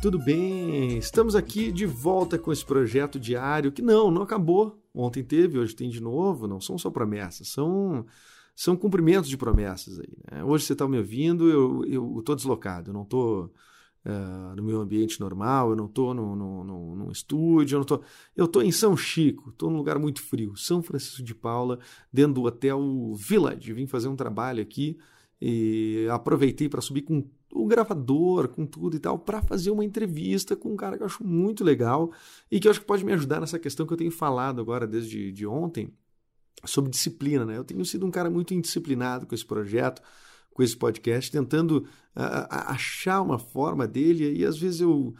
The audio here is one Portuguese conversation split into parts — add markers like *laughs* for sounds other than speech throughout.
tudo bem? Estamos aqui de volta com esse projeto diário que não, não acabou. Ontem teve, hoje tem de novo. Não são só promessas, são, são cumprimentos de promessas aí. Né? Hoje você está me ouvindo, eu estou deslocado, eu não estou uh, no meu ambiente normal, eu não estou no, no, no, num estúdio, eu não tô. Eu estou em São Chico, estou num lugar muito frio, São Francisco de Paula, dentro do Hotel Village. Vim fazer um trabalho aqui e aproveitei para subir com o gravador, com tudo e tal, para fazer uma entrevista com um cara que eu acho muito legal e que eu acho que pode me ajudar nessa questão que eu tenho falado agora desde de ontem sobre disciplina. Né? Eu tenho sido um cara muito indisciplinado com esse projeto, com esse podcast, tentando achar uma forma dele e às vezes eu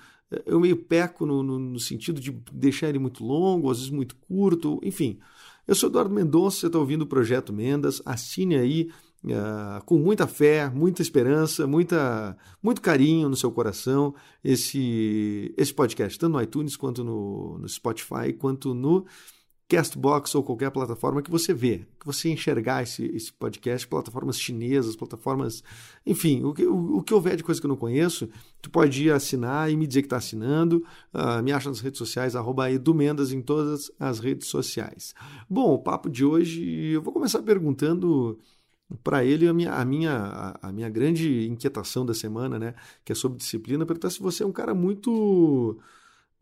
eu meio peco no, no, no, sentido de deixar ele muito longo, às vezes muito curto, enfim. Eu sou Eduardo Mendonça, você está ouvindo o Projeto Mendas, assine aí uh, com muita fé, muita esperança, muita, muito carinho no seu coração esse, esse podcast, tanto no iTunes quanto no, no Spotify, quanto no Castbox ou qualquer plataforma que você vê, que você enxergar esse, esse podcast, plataformas chinesas, plataformas, enfim, o que, o, o que houver de coisa que eu não conheço, tu pode ir assinar e me dizer que está assinando. Uh, me acha nas redes sociais, arroba edumendas em todas as redes sociais. Bom, o papo de hoje, eu vou começar perguntando para ele a minha, a, minha, a, minha grande inquietação da semana, né, que é sobre disciplina, perguntar se você é um cara muito...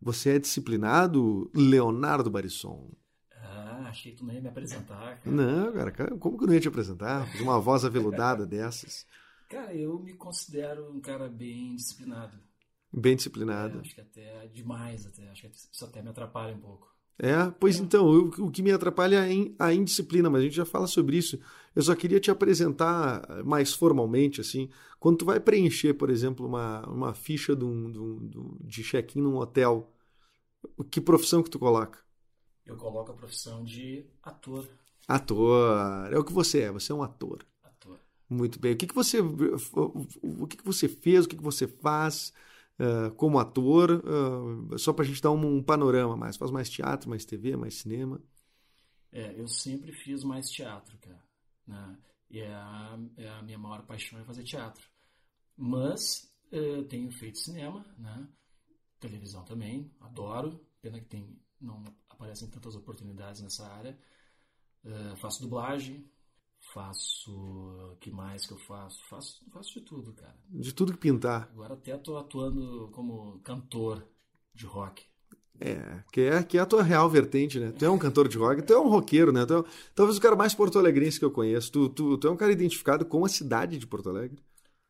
Você é disciplinado, Leonardo Barisson? Ah, achei que tu não ia me apresentar. Cara. Não, cara, como que eu não ia te apresentar? Uma voz aveludada *laughs* dessas. Cara, eu me considero um cara bem disciplinado. Bem disciplinado. É, acho que até demais, até. Acho que isso até me atrapalha um pouco. É, pois então, o, o que me atrapalha é a indisciplina, mas a gente já fala sobre isso. Eu só queria te apresentar mais formalmente, assim, quando tu vai preencher, por exemplo, uma, uma ficha de, um, de, um, de check-in num hotel, que profissão que tu coloca? Eu coloco a profissão de ator. Ator, é o que você é, você é um ator. Ator. Muito bem. O que, que você, o que, que você fez, o que, que você faz? Uh, como ator, uh, só para a gente dar um, um, panorama mais. Faz mais teatro, mais TV, mais cinema? É, eu sempre fiz mais teatro, cara. Né? E é a, é a, minha maior paixão é fazer teatro. Mas eu tenho feito cinema, né? televisão também, adoro. Pena que tem, não aparecem tantas oportunidades nessa área. Uh, faço dublagem, Faço. O que mais que eu faço? Faço, faço de tudo, cara. De tudo que pintar. Agora até tô atuando como cantor de rock. É, que é, que é a tua real vertente, né? Tu é um cantor de rock, tu é um roqueiro, né? Tu é, talvez o cara mais porto-alegrense que eu conheço. Tu, tu, tu é um cara identificado com a cidade de Porto Alegre?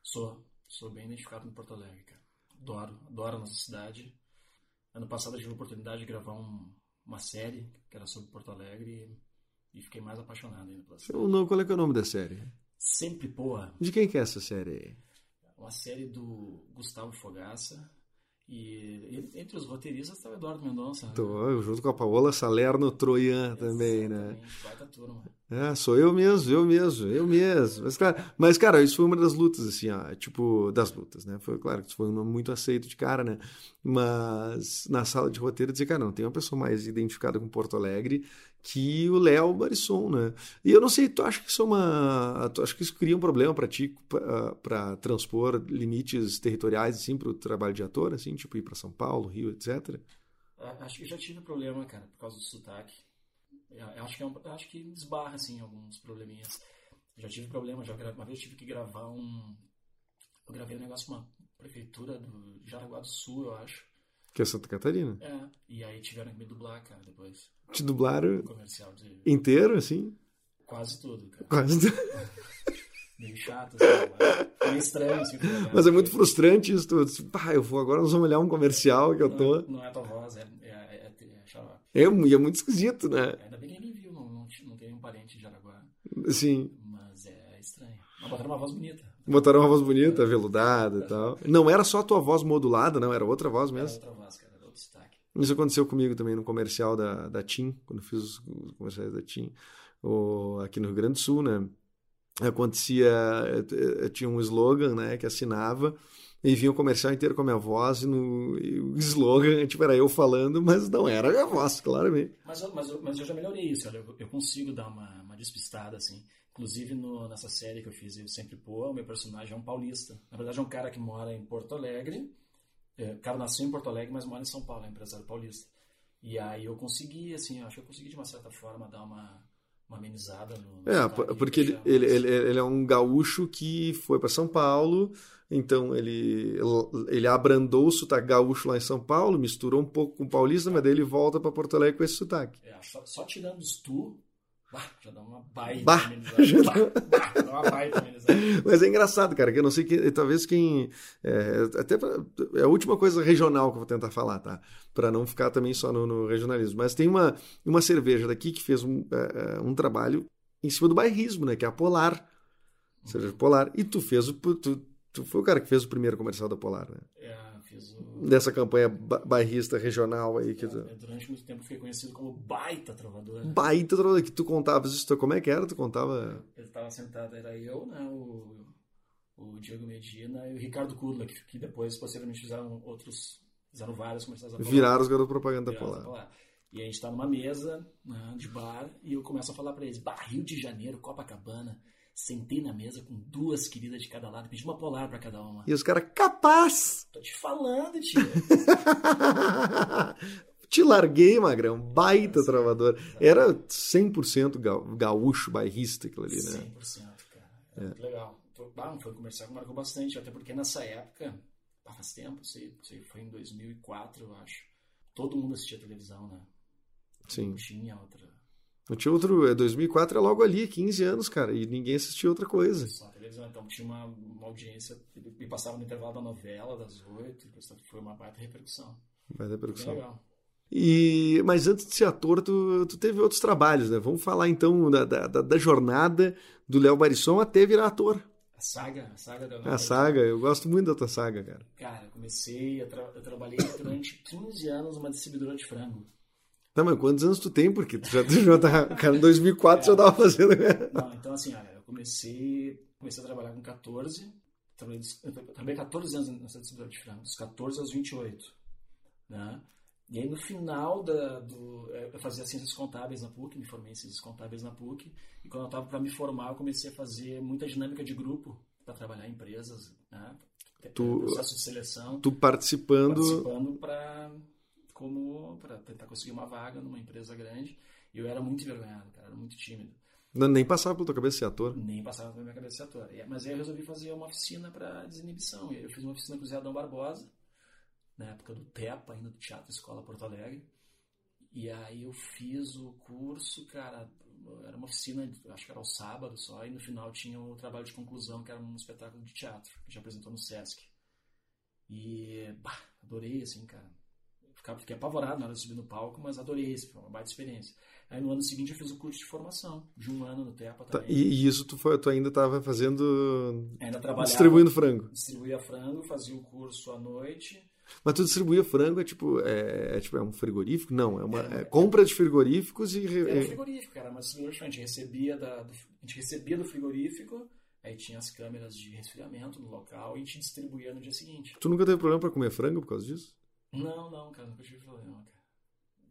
Sou. Sou bem identificado com Porto Alegre, cara. Adoro, adoro a nossa cidade. Ano passado eu tive a oportunidade de gravar um, uma série que era sobre Porto Alegre e fiquei mais apaixonado ainda pela série. O, qual é, é o nome da série? Sempre Porra. De quem que é essa série? Uma série do Gustavo Fogaça. E entre os roteiristas está o Eduardo Mendonça. Né? Tô, junto com a Paola Salerno Troian também, né? Baita turma. É, sou eu mesmo, eu mesmo, eu mesmo. Mas cara, mas, cara, isso foi uma das lutas, assim, ó, tipo, das lutas, né? Foi claro que isso foi um nome muito aceito de cara, né? Mas na sala de roteiro dizer, cara, não, tem uma pessoa mais identificada com Porto Alegre que o Léo Barisson, né? E eu não sei, tu acha que isso é uma. Tu acha que isso cria um problema para ti, para transpor limites territoriais, assim, para o trabalho de ator, assim, tipo ir para São Paulo, Rio, etc? Acho que já tive problema, cara, por causa do sotaque. Eu acho que, é um, acho que desbarra, assim, alguns probleminhas. Já tive problema, já uma vez tive que gravar um. Eu gravei um negócio com uma prefeitura do Jaraguá do Sul, eu acho. Que é Santa Catarina? É, e aí tiveram que me dublar, cara, depois. Te dublaram? comercial de... Inteiro, assim? Quase tudo, cara. Quase tudo. *laughs* Meio chato, assim, foi estranho, assim. Mas é muito frustrante isso, tu, pá, eu vou agora, nós vamos olhar um comercial que eu tô... Não, não é a tua voz, é, é, é, é, é, é, é muito esquisito, né? Ainda bem que ninguém viu, não, não não tenho um parente de Araguá, Sim. mas é estranho. Mas botaram uma voz bonita. Botaram uma voz bonita, veludada e tal. Não era só a tua voz modulada, não, era outra voz Era mesmo. outra voz, cara, era outro destaque. Isso aconteceu comigo também no comercial da, da TIM, quando fiz os comerciais da TIM, o, aqui no Rio Grande do Sul, né? Acontecia, tinha um slogan, né, que assinava, e vinha o comercial inteiro com a minha voz, e, no, e o slogan, *laughs* tipo, era eu falando, mas não era a minha voz, claramente. Mas, eu- mas, mas eu já melhorei isso, eu, eu consigo dar uma, uma despistada, assim. Inclusive, no- nessa série que eu fiz, Eu Sempre Pô, o meu personagem é um paulista. Na verdade, é um cara que mora em Porto Alegre. É, o cara nasceu em Porto Alegre, mas mora em São Paulo, é um empresário paulista. E aí eu consegui, assim, acho que eu consegui, de uma certa forma, dar uma, uma amenizada no... no É, porque ele, ele, ele, ele é um gaúcho que foi para São Paulo, então ele, ele abrandou o sotaque gaúcho lá em São Paulo, misturou um pouco com o paulista, mas daí ele volta para Porto Alegre com esse sotaque. É, só, só tirando os tu, bah, já dá uma baita Bah, já Bah, bah, dá uma baita. *laughs* Mas é engraçado, cara, que eu não sei que talvez quem é, até pra- é a última coisa regional que eu vou tentar falar, tá? Para não ficar também só no, no regionalismo. Mas tem uma, uma cerveja daqui que fez um, é, um trabalho em cima do bairrismo, né? Que é a Polar, cerveja Polar. E tu fez o tu, tu foi o cara que fez o primeiro comercial da Polar, né? É, fiz o... Dessa campanha ba- bairrista regional aí que tu... É, Durante muito tempo fiquei conhecido como baita trovador. baita troca que tu contavas isso, como é que era? Tu contava Ele estava sentado, era eu, né, o, o Diego Medina e o Ricardo Kudla, que, que depois, posteriormente, fizeram outros, fizeram vários comerciais da Polar. virar os garotos propaganda da Viraram da Polar. Polar. E a gente tá numa mesa né, de bar e eu começo a falar pra eles, bah, Rio de Janeiro, Copacabana, sentei na mesa com duas queridas de cada lado, pedi uma Polar pra cada uma. E os caras, capaz! Tô te falando, tia. *laughs* Te larguei, Magrão. Baita travador. Era 100% ga- gaúcho, bairrista aquilo ali, né? 100%, cara. Era muito legal. Foi- Ah, foi um comercial que marcou bastante, até porque nessa época, faz tempo, sei, sei, foi em 2004, eu acho. Todo mundo assistia televisão, né? Sim. Não tinha outra. Não tinha outro. É 2004 é logo ali, 15 anos, cara. E ninguém assistia outra coisa. Só televisão. Então tinha uma, uma audiência, e passava no intervalo da novela, das oito, foi uma baita repercussão. Vai dar Bem percussão. legal. E, mas antes de ser ator, tu, tu teve outros trabalhos, né? Vamos falar então da, da, da- da jornada do Léo Barisson até virar ator. A saga, a saga da A saga, eu gosto muito da tua saga, cara. Cara, eu comecei, eu, tra- eu trabalhei durante 15 anos numa distribuidora de frango. Tá, mas quantos anos tu tem? Porque tu já, tu já tá, cara, em 2004 já tava fazendo. Não, então assim, olha, eu comecei, comecei a trabalhar com 14, trabalhei, trabalhei 14 anos nessa distribuidora de frango, dos 14 aos 28, né? E aí no final da, do, eu fazia ciências contábeis na PUC, me formei em ciências contábeis na PUC, e quando eu estava para me formar, eu comecei a fazer muita dinâmica de grupo para trabalhar em empresas, né? Tu- processo de seleção, Tu participando. participando para como para tentar conseguir uma vaga numa empresa grande. E eu era muito envergonhado, cara, era muito tímido. Não, nem passava pela tua cabeça ser ator. Nem passava pela minha cabeça ser ator. Mas aí eu resolvi fazer uma oficina para desinibição. Eu fiz uma oficina com o Zé Adão Barbosa, na época do TEPA, ainda do Teatro Escola Porto Alegre. E aí eu fiz o curso, cara, era uma oficina, acho que era ao sábado só, e no final tinha o trabalho de conclusão, que era um espetáculo de teatro, que gente apresentou no Sesc. E, bah, adorei, assim, cara. Fiquei apavorado na hora de subir no palco, mas adorei, foi uma baita experiência. Aí no ano seguinte eu fiz o curso de formação, de um ano no TEPA Tá, também. e, isso tu, foi, tu ainda tava fazendo. Ainda trabalhava. distribuindo frango. Distribuía frango, fazia o curso à noite. Mas tu distribuía frango, é tipo, é, é tipo, é um frigorífico? Não, é uma É, é compra de frigoríficos e. re- Era frigorífico, era uma distribuidora diferente. A gente recebia, da, do, a gente recebia do frigorífico, aí tinha as câmeras de resfriamento no local e a gente distribuía no dia seguinte. Tu nunca teve problema pra comer frango por causa disso? Não, não, cara, nunca tive problema, cara.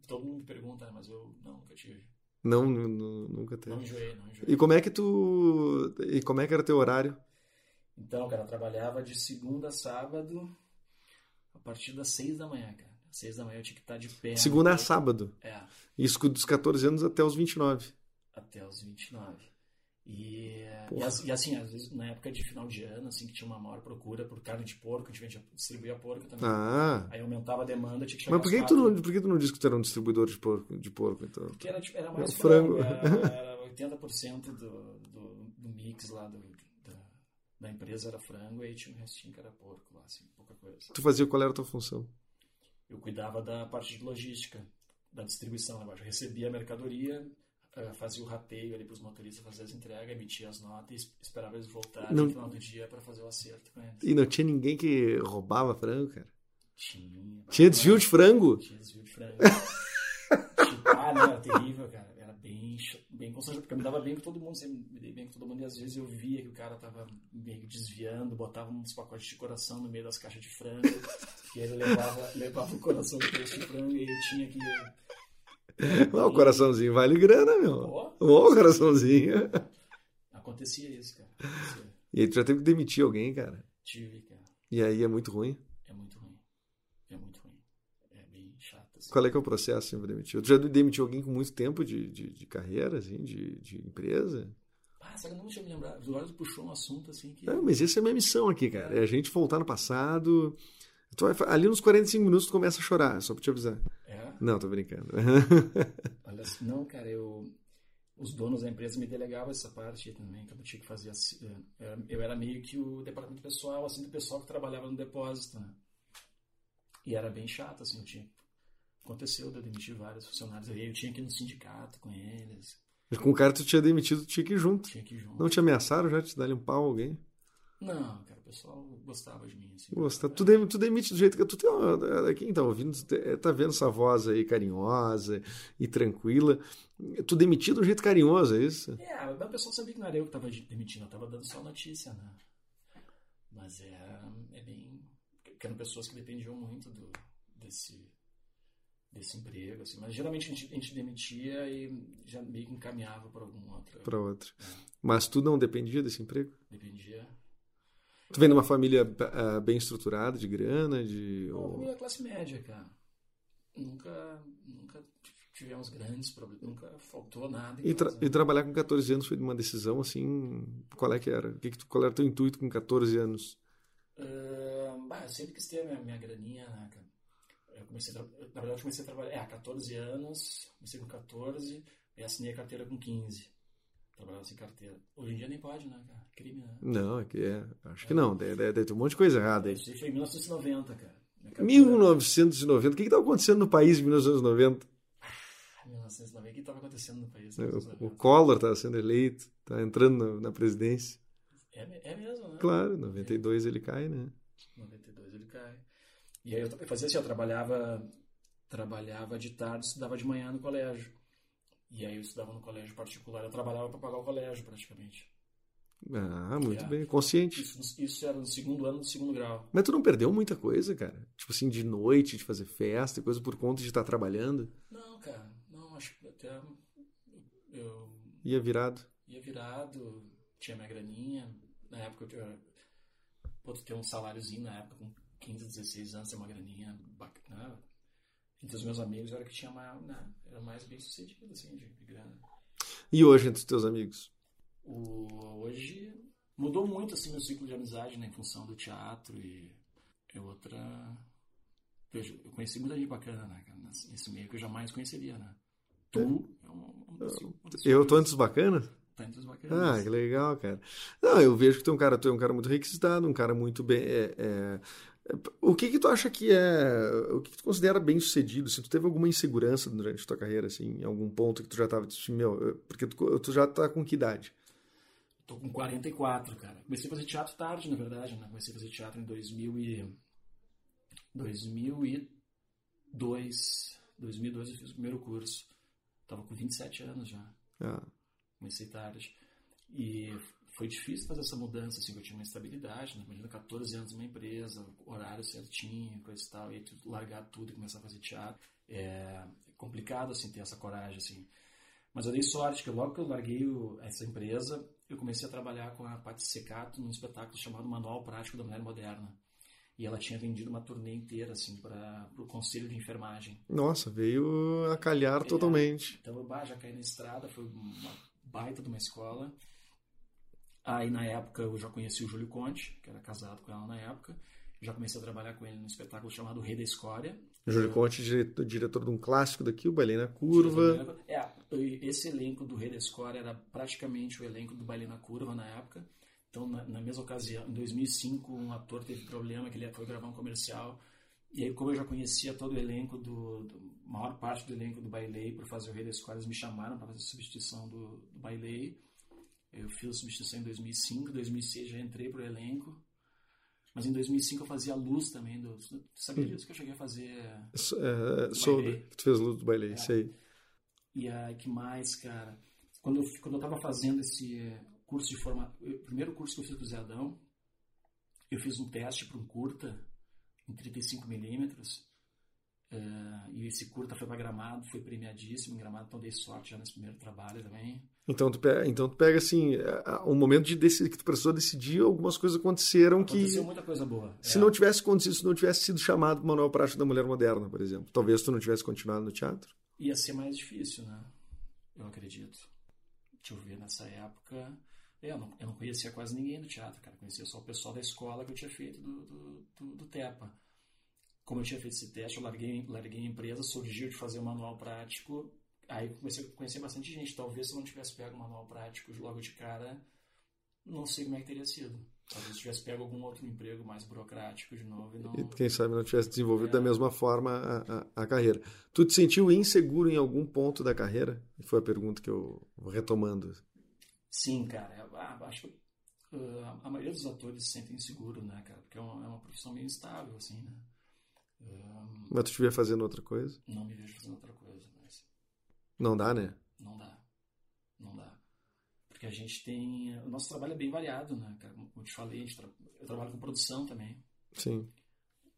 Todo mundo pergunta, né, mas eu não, nunca tive. Não, nu- nu- nunca teve. Não enjoei, não enjoei. E como é que tu. E como é que era teu horário? Então, cara, eu trabalhava de segunda a sábado a partir das seis da manhã, cara. Às seis da manhã eu tinha que estar de pé. Segunda a sábado. É, Isso dos 14 anos até os 29. até os 29. E, e, as- assim, às vezes, na época de final de ano, assim, que tinha uma maior procura por carne de porco, a gente vendia, distribuía porco também. Ah. Aí aumentava a demanda, tinha que chegar Mas por que, tu não, por que tu não disse que tu era um distribuidor de porco, de porco então? Porque era, tipo, era mais É frango. frango. Era, era *laughs* 80% do, do, do mix lá do, da, da empresa era frango, e aí tinha um restinho que era porco lá, assim, pouca coisa. Tu fazia qual era a tua função? Eu cuidava da parte de logística, da distribuição, né? eu recebia a mercadoria, fazia o rateio ali para os motoristas fazer as entregas, emitia as notas e esperava eles voltarem Não- no final do dia para fazer o acerto com eles. E não tinha ninguém que roubava frango, cara. Tinha. Tinha desvio de frango. Tinha desvio de frango. *laughs* Tipo, ah, não, era terrível, cara. Era bem, bem constrangedor, porque eu me dava bem com todo mundo, sempre me dei bem com todo mundo, e às vezes eu via que o cara tava meio desviando, botava uns pacotes de coração no meio das caixas de frango, *laughs* e ele levava, levava o coração de peixe de frango, e eu tinha que. O coraçãozinho vale grana, meu. Ó, o coraçãozinho. acontecia isso, cara. Acontecia. E aí tu já teve que demitir alguém, cara. Tive, cara. E aí é muito ruim. É muito ruim. É muito ruim. É bem chato. Assim. Qual é que é o processo assim, pra demitir? Tu já demitiu alguém com muito tempo de, de, de carreira, assim, de, de empresa? Ah, sabe, eu não tinha me lembrar. O Eduardo puxou um assunto assim que. É, mas essa é a minha missão aqui, cara. É a gente voltar no passado. Tu vai, ali nos 45 minutos tu começa a chorar, só pra te avisar. Não, tô brincando. *laughs* *laughs* Olha, não, cara, eu. Os donos da empresa me delegavam essa parte também, que eu tinha que fazer. assim, Eu era meio que o departamento pessoal, assim, do pessoal que trabalhava no depósito, né? E era bem chato, assim, eu tinha. Aconteceu de eu demitir vários funcionários aí, eu tinha que ir no sindicato com eles, com o cara que tu tinha demitido, tu tinha que ir junto. tinha que ir junto. Não te ameaçaram já de te dar um pau a alguém? Não, cara, o pessoal gostava de mim, assim. Gosta. Tu, dem- tu demite do jeito que tu tem. uma- Quem tá ouvindo, tá vendo essa voz aí carinhosa e tranquila. Tu demitir do jeito carinhoso, é isso? É, mas o pessoal sabia que não era eu que estava demitindo, eu estava dando só notícia, né? Mas é, é bem. Porque eram pessoas que dependiam muito do, desse, desse emprego, assim. Mas geralmente a gente, a gente demitia e já meio que encaminhava para algum outro. Pra outra. Mas tu não dependia desse emprego? Dependia. Tu vem de uma família ah, bem estruturada, de grana, de. Não, ou- família classe média, cara. Nunca, nunca tivemos grandes problemas, nunca faltou nada. E, tra- e trabalhar com 14 anos foi uma decisão assim. Qual é que era? Que que tu- qual era o teu intuito com 14 anos? Ah, bah, eu sempre quis ter a minha, minha graninha, né, cara? Eu comecei Na verdade, eu comecei a trabalhar, é, 14 anos, comecei com 14 e assinei a carteira com 15. Trabalhava sem carteira. Hoje em dia nem pode, né, cara? Crime, né? Não, é que é. Acho que não. Deve, deve ter um monte de coisa errada aí. Isso foi em 1990, cara. Minha carteira- 1990. O que estava acontecendo no país em 1990? Ah, 1990. O que estava acontecendo no país? O, em o 1990? Collor estava sendo eleito, está entrando na, na presidência. É, é mesmo, né? Claro, em 92 ele cai, né? 92 ele cai. E aí eu fazia assim, eu trabalhava, trabalhava de tarde, estudava de manhã no colégio. E aí eu estudava no colégio particular, eu trabalhava para pagar o colégio praticamente. Ah, muito É. bem, consciente. Isso, isso era no segundo ano do segundo grau. Mas tu não perdeu muita coisa, cara? Tipo assim, de noite, de fazer festa, e coisa por conta de estar trabalhando? Não, cara, não, acho que até eu Ia virado. ia virado, tinha minha graninha. Na época eu tinha, pô, tu ter um saláriozinho na época, com 15, 16 anos, ter uma graninha bacana. Entre os meus amigos, eu era que tinha mais, né, era mais bem sucedido, assim, de, de grana. E hoje, entre os teus amigos? O, hoje mudou muito, assim, meu ciclo de amizade, né, em função do teatro e é outra... Veja, eu conheci muita gente bacana, né, nesse meio que eu jamais conheceria, né. Tu é um, um dos- um dos Eu tô os bacanas? tá. Ah, que legal, cara. Não, eu vejo que tu é um cara, tu é um cara muito requisitado, um cara muito bem. é- é- é- o que que tu acha que é. O que que tu considera bem sucedido? Se tu teve alguma insegurança durante a tua carreira, assim, em algum ponto que tu já tava. tipo, Meu, eu- porque tu, tu já tá com que idade? Tô com 44, cara. Comecei a fazer teatro tarde, na verdade, né? Comecei a fazer teatro em 2000 e... 2002. 2002 eu fiz o primeiro curso. Tava com 27 anos já. Ah, Comecei tarde. E foi difícil fazer essa mudança, assim, que eu tinha uma estabilidade, né? Imagina 14 anos numa empresa, horário certinho, coisa e tal, e largar tudo e começar a fazer teatro. É complicado, assim, ter essa coragem, assim. Mas eu dei sorte, que logo que eu larguei o- essa empresa, eu comecei a trabalhar com a Paty Secato num espetáculo chamado Manual Prático da Mulher Moderna. E ela tinha vendido uma turnê inteira, assim, para o Conselho de Enfermagem. nossa, veio a calhar totalmente. Então eu bah, já caí na estrada, foi uma baita de uma escola. Aí na época eu já conheci o Júlio Conte, que era casado com ela na época. Já comecei a trabalhar com ele num espetáculo chamado Rei da Escória. Júlio Conte, diretor, diretor de um clássico daqui, o Bailei na Curva. É, esse elenco do Rei da Escória era praticamente o elenco do Baile na Curva na época. Então, na, na mesma ocasião, em 2005, um ator teve problema, que ele foi gravar um comercial E aí, como eu já conhecia todo o elenco do, do maior parte do elenco do Bailei para fazer o Rei da Escola, eles me chamaram para fazer a substituição do, do Bailei. Eu fiz a substituição em 2005, 2006 já entrei pro elenco. Mas em 2005 eu fazia luz também. Do, sabia disso que eu cheguei a fazer? É, soube. Tu fez luz do Bailei, é. sei. E aí, que mais, cara? Quando eu, quando eu tava fazendo esse curso de formação, o primeiro curso que eu fiz com o Zé Adão, eu fiz um teste para um curta em 35 milímetros Uh, e esse curta foi para Gramado, foi premiadíssimo em Gramado, então dei sorte já nesse primeiro trabalho também. Então tu pega, então tu pega assim, um momento de decidir, que tu precisou decidir, algumas coisas aconteceram Aconteceu que... Aconteceu muita coisa boa. Se é. não tivesse acontecido, se não tivesse sido chamado para o Manuel Prático da Mulher Moderna, por exemplo, talvez tu não tivesse continuado no teatro? Ia ser mais difícil, né? Eu acredito. Deixa eu ver, nessa época... Eu não, eu não conhecia quase ninguém do teatro, cara. Conhecia só o pessoal da escola que eu tinha feito do, do, do, do TEPA como eu tinha feito esse teste, eu larguei, larguei a empresa, surgiu de fazer o um manual prático. Aí comecei a conhecer bastante gente. Talvez se eu não tivesse pego o manual prático logo de cara, não sei como é que teria sido. Talvez tivesse pego algum outro emprego mais burocrático de novo. E, não... e quem sabe não tivesse desenvolvido é... da mesma forma a, a, a, carreira. Tu te sentiu inseguro em algum ponto da carreira? Foi a pergunta que eu vou retomando. Sim, cara. Eu, ah, acho que uh, a maioria dos atores se sentem inseguro, né, cara? Porque é uma, é uma profissão meio instável, assim, né? Um, mas tu estiver fazendo outra coisa? Não me vejo fazendo outra coisa. Mas... Não dá, né? Não dá. Não dá. Porque a gente tem. O nosso trabalho é bem variado, né? Como eu te falei, tra... eu trabalho com produção também. Sim.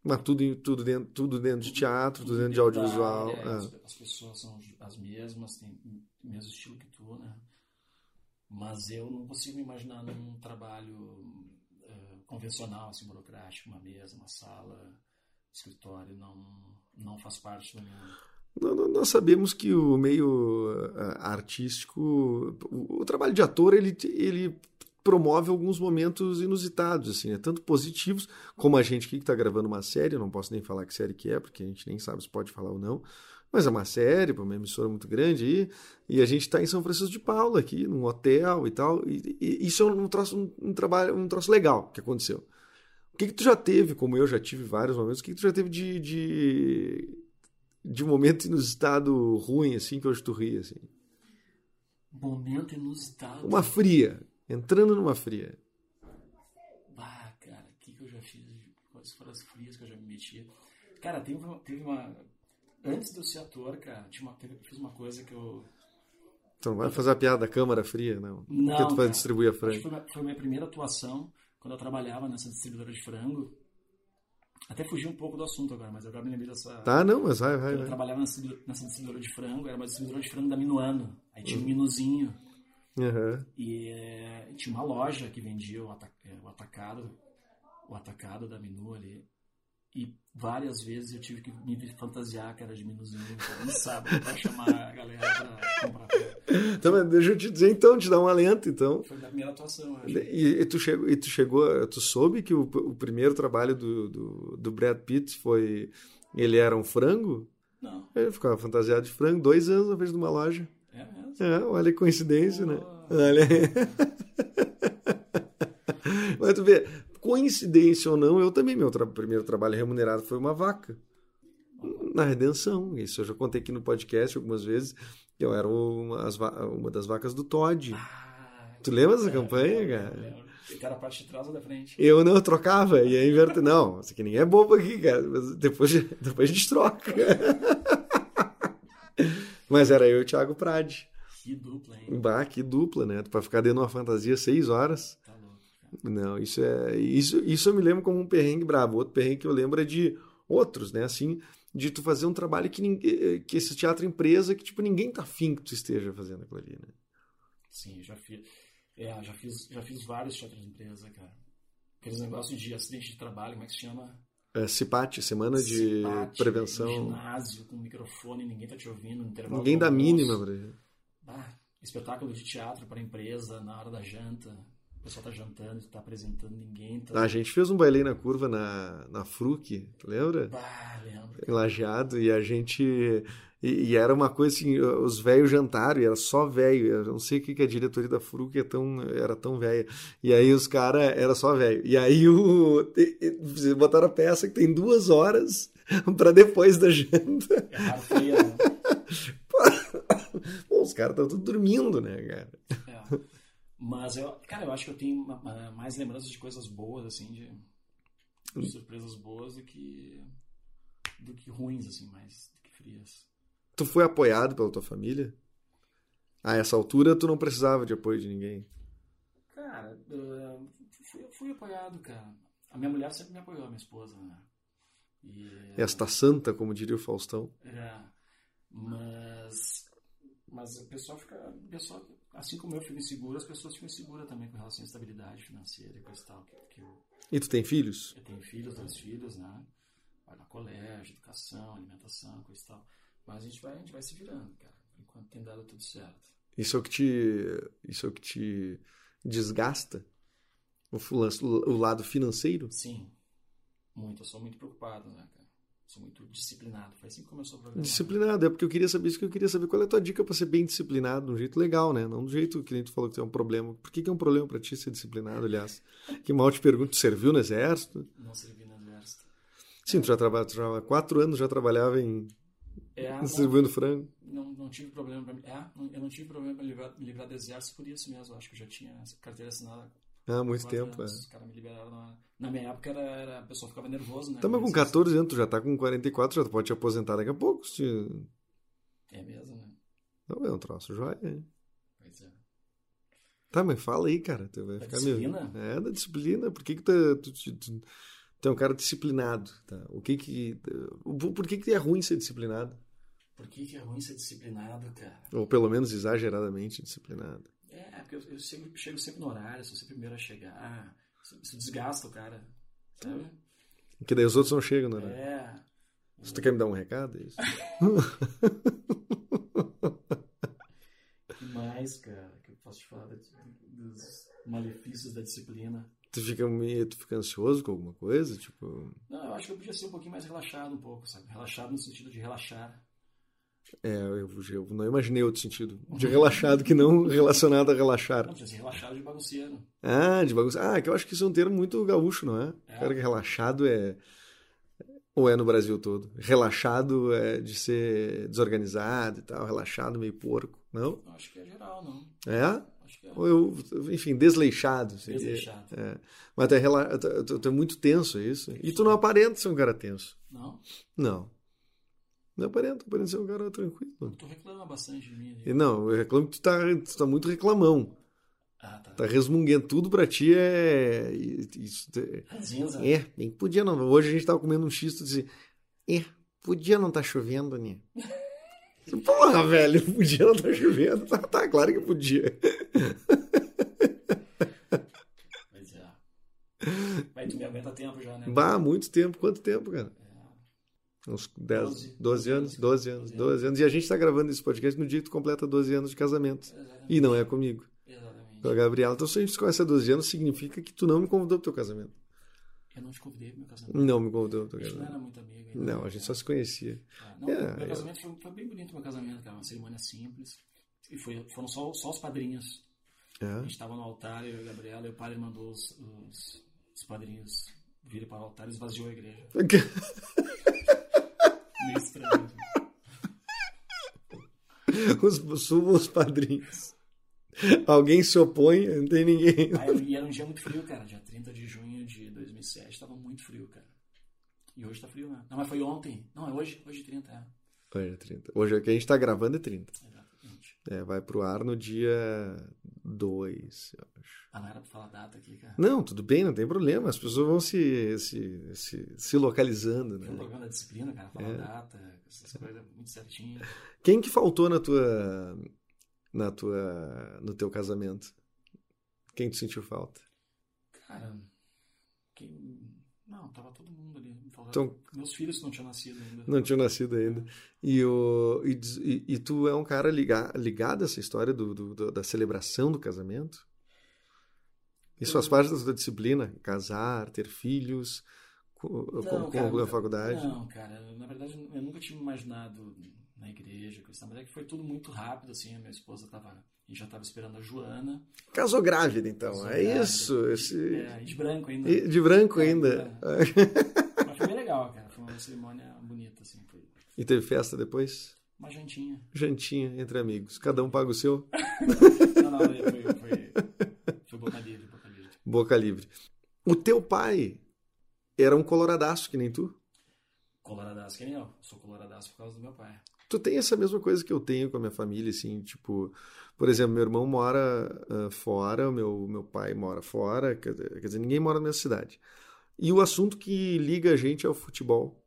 Mas tudo, tudo, dentro, tudo dentro de teatro, tudo, tudo dentro de audiovisual. É, é. As, as, pessoas são as mesmas, têm o mesmo estilo que tu, né? Mas eu não consigo imaginar num trabalho uh, convencional, assim, burocrático, uma mesa, uma sala escritório não, não faz parte do meu. Nós sabemos que o meio eh, artístico, o, trabalho de ator, ele, ele promove alguns momentos inusitados, assim, né? tanto positivos, como a gente aqui que está gravando uma série, não posso nem falar que série que é, porque a gente nem sabe se pode falar ou não, mas é uma série, uma emissora muito grande aí, e a gente está em São Francisco de Paula, aqui, num hotel e tal, e, e isso é um, troço, um, um, trabalho, um troço legal que aconteceu que, que tu já teve, como eu já tive vários momentos, o que, que tu já teve de, de, de momento inusitado ruim, assim, que hoje tu ri, assim? Momento inusitado? Uma fria, entrando numa fria. Ah, cara, o que, que eu já fiz? Quais foram as frias que eu já me metia? Cara, teve uma... Teve uma antes de eu ser ator, cara, tinha uma, teve, fiz uma coisa que eu... Tu não vai fazer a piada da câmara fria, não? Não, Porque tu vai cara, distribuir a frente. Foi, foi a minha primeira atuação quando eu trabalhava nessa distribuidora de frango. Até fugi um pouco do assunto agora, mas agora me lembrei dessa. Tá, não, mas vai, vai. Eu vai. trabalhava nessa, nessa distribuidora de frango, era uma distribuidora de frango da Minuano. Aí tinha um minuzinho. Uhum. E é, tinha uma loja que vendia o, é, o atacado, o atacado da Minu ali. E várias vezes eu tive que me fantasiar que era de minuzinho, não sabe, pra chamar a galera pra comprar. Então, deixa eu te dizer então, te dar um alento então. Foi a primeira atuação, acho. E, e, tu chegou, e tu chegou, tu soube que o, o primeiro trabalho do, do, do, Brad Pitt foi, ele era um frango? Não. Ele ficava fantasiado de frango, dois anos na frente de uma loja. É mesmo? É, olha a coincidência, né? Olha *laughs* Mas tu vê, coincidência ou não, eu também, meu tra primeiro trabalho remunerado foi uma vaca. Na redenção. Isso eu já contei aqui no podcast algumas vezes. Eu era uma, uma das vacas do Todd. Ah, tu lembra dessa é, campanha, cara? Lembro. Era a parte de trás ou da frente? Eu não, eu trocava. E aí. Não, isso aqui ninguém é bobo aqui, cara. Mas depois, depois a gente troca. *laughs* Mas era eu e o Thiago Prade. Que dupla, hein? Bah, que dupla, né? Pra ficar dentro de uma fantasia seis horas. Tá Não, isso é. Isso, isso eu me lembro como um perrengue bravo. Outro perrengue que eu lembro é de outros, né? Assim, de tu fazer um trabalho que, ninguém, que esse teatro empresa que tipo ninguém tá afim que tu esteja fazendo aquilo ali, né? Sim, já fiz, é, já fiz, já fiz vários teatros empresa, cara. Aqueles negócios de acidente de trabalho, como é que se chama? É, CIPAT, Semana de Prevenção. ginásio, com microfone, ninguém tá te ouvindo, no intervalo. Ninguém dá mínima pra. Ah, espetáculo de teatro para empresa na hora da janta. O pessoal tá jantando, tá apresentando, ninguém tá... A gente fez um baile na curva na, na Fruc, lembra? Ah, lembro. Em Lajeado, e a gente... E, e, era uma coisa assim, os velhos jantaram, e era só velho. Eu não sei o que, que a diretoria da Fruc é tão, era tão velha. E aí os caras, era só velho. E aí o, botaram a peça que tem duas horas *laughs* pra depois da janta. É raro né? *laughs* Pô, os caras estão tudo dormindo, né, cara? É. Mas, eu, cara, eu acho que eu tenho ma- ma- mais lembranças de coisas boas, assim, de, de surpresas boas do que, do que ruins, assim, mais do que frias. Tu foi apoiado pela tua família? A essa altura, tu não precisava de apoio de ninguém. Cara, eh, fui, fui apoiado, cara. A minha mulher sempre me apoiou, a minha esposa, né? E, Esta santa, como diria o Faustão. É, mas, mas o pessoal fica. O pessoal, assim como eu fico inseguro, as pessoas ficam inseguras também com relação à estabilidade financeira e coisa e tal. Que, que eu, E tu tem filhos? eu tenho filhos, dois filhos, né? Vai no colégio, educação, alimentação, coisa e tal. Mas a gente vai, a gente vai se virando, cara. Enquanto tem dado tudo certo. Isso é o que te, isso é o que te desgasta? O, fulan- o lado financeiro? Sim, muito. Eu sou muito preocupado, né, cara? Sou muito disciplinado. Foi assim que começou o programa. Disciplinado, é porque eu queria saber isso que eu queria saber. Qual é a tua dica pra ser bem disciplinado, de um jeito legal, né? Não do jeito que nem tu falou que é um problema. Por que, que é um problema pra ti ser disciplinado, aliás? Que mal te pergunto, serviu no exército? Não servi no exército. Sim, tu já trabalha, tu já há quatro anos já trabalhava em É, não, distribuindo frango. não, não tive problema pra. É, não- eu não tive problema pra me livrar, me livrar do exército por isso mesmo. Eu acho que eu já tinha essa carteira assinada Há muito tempo, é. anos. Os caras me liberaram na, na minha época, era, era, a pessoa ficava nervosa, né? Tá, mas com Mas- 14 anos, tu já tá com 44, já pode te aposentar daqui a pouco. Se... É mesmo, né? Não, é um troço joia, hein? Pois é. Tá, mas fala aí, cara. Tu vai Da ficar meio... disciplina? É, da disciplina. Por que que tu, tu, tu, tu- tu é um cara disciplinado, tá? O que que... Por que que é ruim ser disciplinado? Por que, que é ruim ser disciplinado, cara? Ou pelo menos exageradamente disciplinado. É, porque eu, eu sempre, chego sempre no horário, sou sempre o primeiro a chegar. Isso, desgasta o cara, sabe? Porque daí os outros não chegam, né? É. Se tu quer me dar um recado, é isso? *laughs* que mais, cara, que eu posso te falar dos malefícios da disciplina? tu fica meio... Tu fica ansioso com alguma coisa? Tipo... Não, eu acho que eu podia ser um pouquinho mais relaxado um pouco, sabe? Relaxado no sentido de relaxar. É, eu, eu não imaginei outro sentido. De relaxado que não relacionado a relaxar. Não, relaxado de bagunceiro. Ah, de bagunça. Ah, que eu acho que isso é um termo muito gaúcho, não é? É. Cara que relaxado é. Ou é no Brasil todo? Relaxado é de ser desorganizado e tal, relaxado meio porco, não? Acho que é geral, não. É? Acho que é Ou eu, enfim, desleixado. seria. desleixado. É. Mas tu é, rela... tu, tu- tu é muito tenso, é isso? E tu não aparenta ser um cara tenso. Não? Não. Não aparenta, aparenta ser um cara tranquilo. Tu reclama bastante de mim. E né? não, eu reclamo que tu tá, tu tá muito reclamão. Ah, tá. Tá resmunguendo. Tudo pra ti é. Isso, é-. É, bem, podia não. Hoje a gente tava comendo um x, tu dizia, é, podia não tá chovendo, né? *laughs* Porra, velho, podia não tá chovendo. Tá, tá, claro que podia. Pois é. Mas tu me aguenta tempo já, né? Bah, muito tempo. Quanto tempo, cara? É. Uns 10, Doze. 12 anos, 12 anos, 12 anos. E a gente tá gravando esse podcast no dia que tu completa 12 anos de casamento. Exatamente. E não é comigo, Exatamente. com a Gabriela. Então, se a gente se conhece há 12 anos, significa que tu não me convidou pro teu casamento. Eu não te convidei pro meu casamento. Não me convidou pro teu A gente não era casamento. muito amigo ainda. Não, a gente só se conhecia. Ah, Não, É, meu eu- casamento foi, foi bem bonito, meu casamento, cara. Uma cerimônia simples. E foi, foram só, só os padrinhos. A É. gente tava no altar, eu e a Gabriela, e o padre mandou os, os, os padrinhos virem para o altar e esvaziou a igreja. *laughs* Meio estranho. os, subam os padrinhos. Alguém se opõe, não tem ninguém. Ah, e era um dia muito frio, cara. Dia 30 de junho de 2007, tava muito frio, cara. E hoje tá frio, né? Não, mas foi ontem. Não, é hoje. Hoje 30, é. Hoje é 30. Hoje é que a gente tá gravando é 30. Exatamente. É, vai pro ar no dia 2, eu acho. Ah, não era pra falar data aqui, cara. Não, tudo bem, não tem problema. As pessoas vão se, se, se, se localizando, Foi um né? programa da disciplina, cara. Falar É. data, essas coisas muito certinho. Quem que faltou na tua, na tua, no teu casamento? Quem tu sentiu falta? Cara, quem... Não, tava todo mundo ali. Então- Meus filhos não tinham nascido ainda. Não tinha nascido ainda. E, o, e, e- tu é um cara liga, ligado a essa história do, do- da celebração do casamento? Isso faz parte da tua disciplina? Casar, ter filhos, co- com, com, cara, a nunca- faculdade? Não, cara, na verdade eu nunca tinha imaginado na igreja, coisa, tal, mas é que foi tudo muito rápido, assim, a minha esposa tava, a gente já tava esperando a Joana, Casou grávida, então. Casou é grávida. isso. Esse... é, de branco ainda. E De branco É, ainda. *laughs* Mas foi bem legal, legal, cara. Foi uma cerimônia bonita, assim. Foi E teve festa depois? uma jantinha. Jantinha entre amigos. Cada um paga o seu. *laughs* Não, não, foi, foi, foi boca livre, boca livre. Boca livre. O teu pai era um coloradaço que nem tu? Coloradaço que nem eu. Sou coloradaço por causa do meu pai. Tu tem essa mesma coisa que eu tenho com a minha família, assim, tipo, por exemplo, meu irmão mora ah, fora, meu, meu pai mora fora, quer dizer, quer dizer, ninguém mora na mesma cidade. E o assunto que liga a gente é o futebol.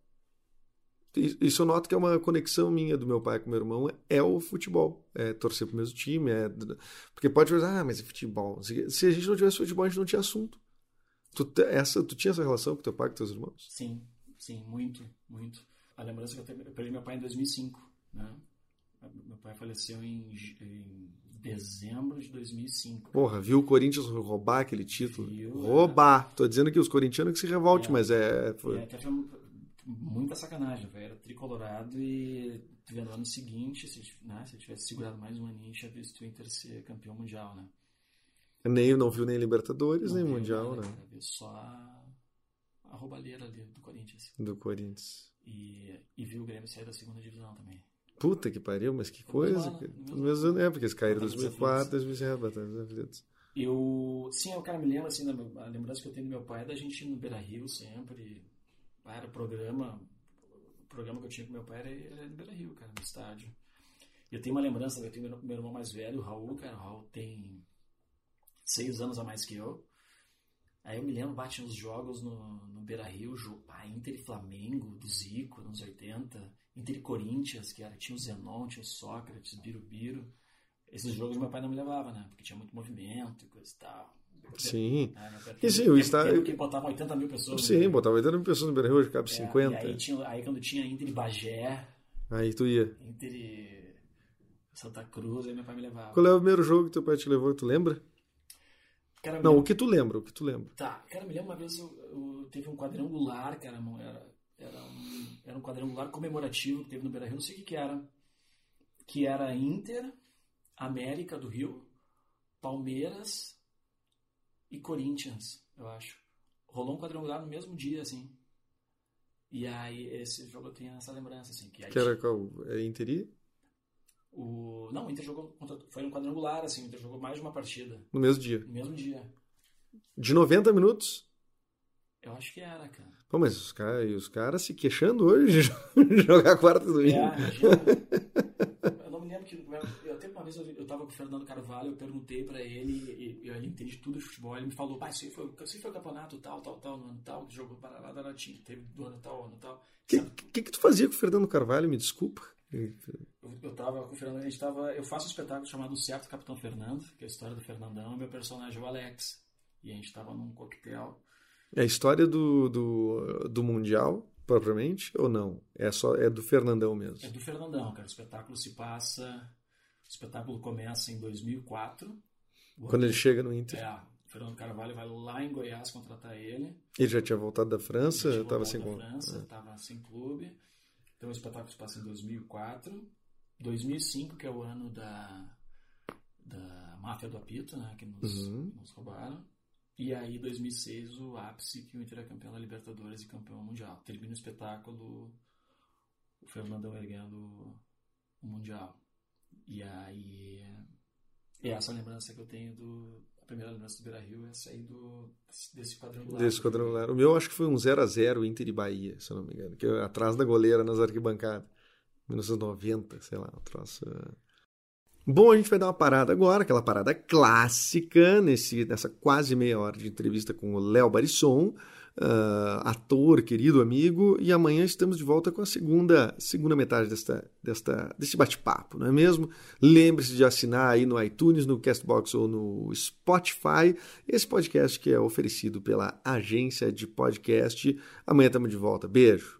Isso eu noto que é uma conexão minha do meu pai com meu irmão, é o futebol. É torcer pro mesmo time, é... Porque pode pensar, ah, mas é futebol. Se a gente não tivesse futebol, a gente não tinha assunto. Tu, te- essa, tu tinha essa relação com teu pai, com teus irmãos? Sim, sim, muito, muito. A lembrança que eu tenho, eu perdi meu pai em 2005, né? Meu pai faleceu em, em dezembro de 2005. Porra, viu o Corinthians roubar aquele título? Viu, roubar. Tô dizendo que os corintianos que se revolte, É. mas é. foi- E até foi muita sacanagem, velho. Era tricolorado e no ano seguinte, se, né, se eu tivesse segurado mais um aninho, tinha visto o Inter ser campeão mundial, né? Nem, não viu nem Libertadores, Não nem veio Mundial, né? cara, veio só a, a roubalheira ali do Corinthians. Do Corinthians. E, e viu o Grêmio sair da segunda divisão também. Puta que pariu, mas que coisa. no No mesmo mesmo ano. é, porque eles caíram em Batalha dos 2004, 2005, Batalha dos Aflitos. Eu, sim, eu, cara, me lembro, assim, da, a lembrança que eu tenho do meu pai é da gente ir no Beira Rio sempre. Era programa, o programa que eu tinha com meu pai era, era no Beira Rio, cara, no estádio. Eu tenho uma lembrança, eu tenho meu, meu irmão mais velho, o Raul, cara, o Raul tem seis anos a mais que eu. Aí eu me lembro, bate nos jogos no, no Beira Rio, ah, Inter e Flamengo, do Zico, nos 80, Inter e Corinthians, que era, tinha o Zenon, tinha o Sócrates, Birubiru. Esses jogos meu pai não me levava, né? Porque tinha muito movimento e coisa e tal. Sim. Ah, pai- E sim, o que botavam 80 mil pessoas. Sim, Beira-Rio. botava 80 mil pessoas no Beira Rio, hoje cabe É, 50. E aí, tinha, aí quando tinha Inter e Bagé, Aí tu ia. Inter e Santa Cruz, aí meu pai me levava. Qual é o primeiro jogo que teu pai te levou? Tu lembra? Cara, Não, me- o que tu lembra, o que tu lembra. Tá, cara, me lembro uma vez eu, eu teve um quadrangular, cara, não era, era, um, era um quadrangular comemorativo que teve no Beira Rio, não sei o que que era. Que era Inter, América do Rio, Palmeiras e Corinthians, eu acho. Rolou um quadrangular no mesmo dia, assim. E aí, esse jogo eu tenho essa lembrança, assim. Que, aí Que era qual? É Interi? O... Não, o Inter jogou contra... Foi um quadrangular, assim, o Inter jogou mais de uma partida. No mesmo dia. No mesmo dia. De 90 minutos? Eu acho que era, cara. Pô, mas os caras os cara se queixando hoje de *laughs* jogar quarta do É, domingo. imagina. eu não me lembro que. Eu até uma vez eu, eu tava com o Fernando Carvalho, eu perguntei pra ele, e, e ele entende tudo de futebol, ele me falou, pai, isso aí foi, aí foi o campeonato tal, tal, tal, no ano tal, que jogou para lá, da tinha, teve do ano tal, ano tal. O que, que, que tu fazia com o Fernando Carvalho? Me desculpa. Eu, eu tava com o Fernando, a gente tava. Eu faço um espetáculo chamado Certo Capitão Fernando, que é a história do Fernandão, e meu personagem é o Alex. E a gente tava num coquetel. É a história do, do, do Mundial, propriamente, ou não? É só é do Fernandão É mesmo. do Fernandão, cara. O espetáculo se passa. O espetáculo começa em 2004. O Quando ele chega no Inter. É, o Fernando Carvalho vai lá em Goiás contratar ele. Ele já tinha voltado da França, Ele tinha estava voltado sem da França, estava sem clube. Então o espetáculo se passa em 2004. 2005, que é o ano da, da máfia do apito, né? Que nos, Uhum. nos roubaram. E aí, 2006, o ápice que o Inter é campeão da Libertadores e campeão mundial. Termina o espetáculo, o Fernandão erguendo o Mundial. E aí, é essa lembrança que eu tenho do... A primeira lembrança do Beira-Rio é aí do, desse quadrangular. Desse quadrangular. O meu acho que foi um 0x0 Inter e Bahia, se eu não me engano. Que atrás da goleira nas arquibancadas. 1990, sei lá, um troço. é. Bom, a gente vai dar uma parada agora, aquela parada clássica, nesse, nessa quase meia hora de entrevista com o Léo Barisson, ah, ator, querido amigo, e amanhã estamos de volta com a segunda, segunda metade desta, desta, desse bate-papo, não é mesmo? Lembre-se de assinar aí no iTunes, no Castbox ou no Spotify, esse podcast que é oferecido pela agência de podcast. Amanhã estamos de volta. Beijo!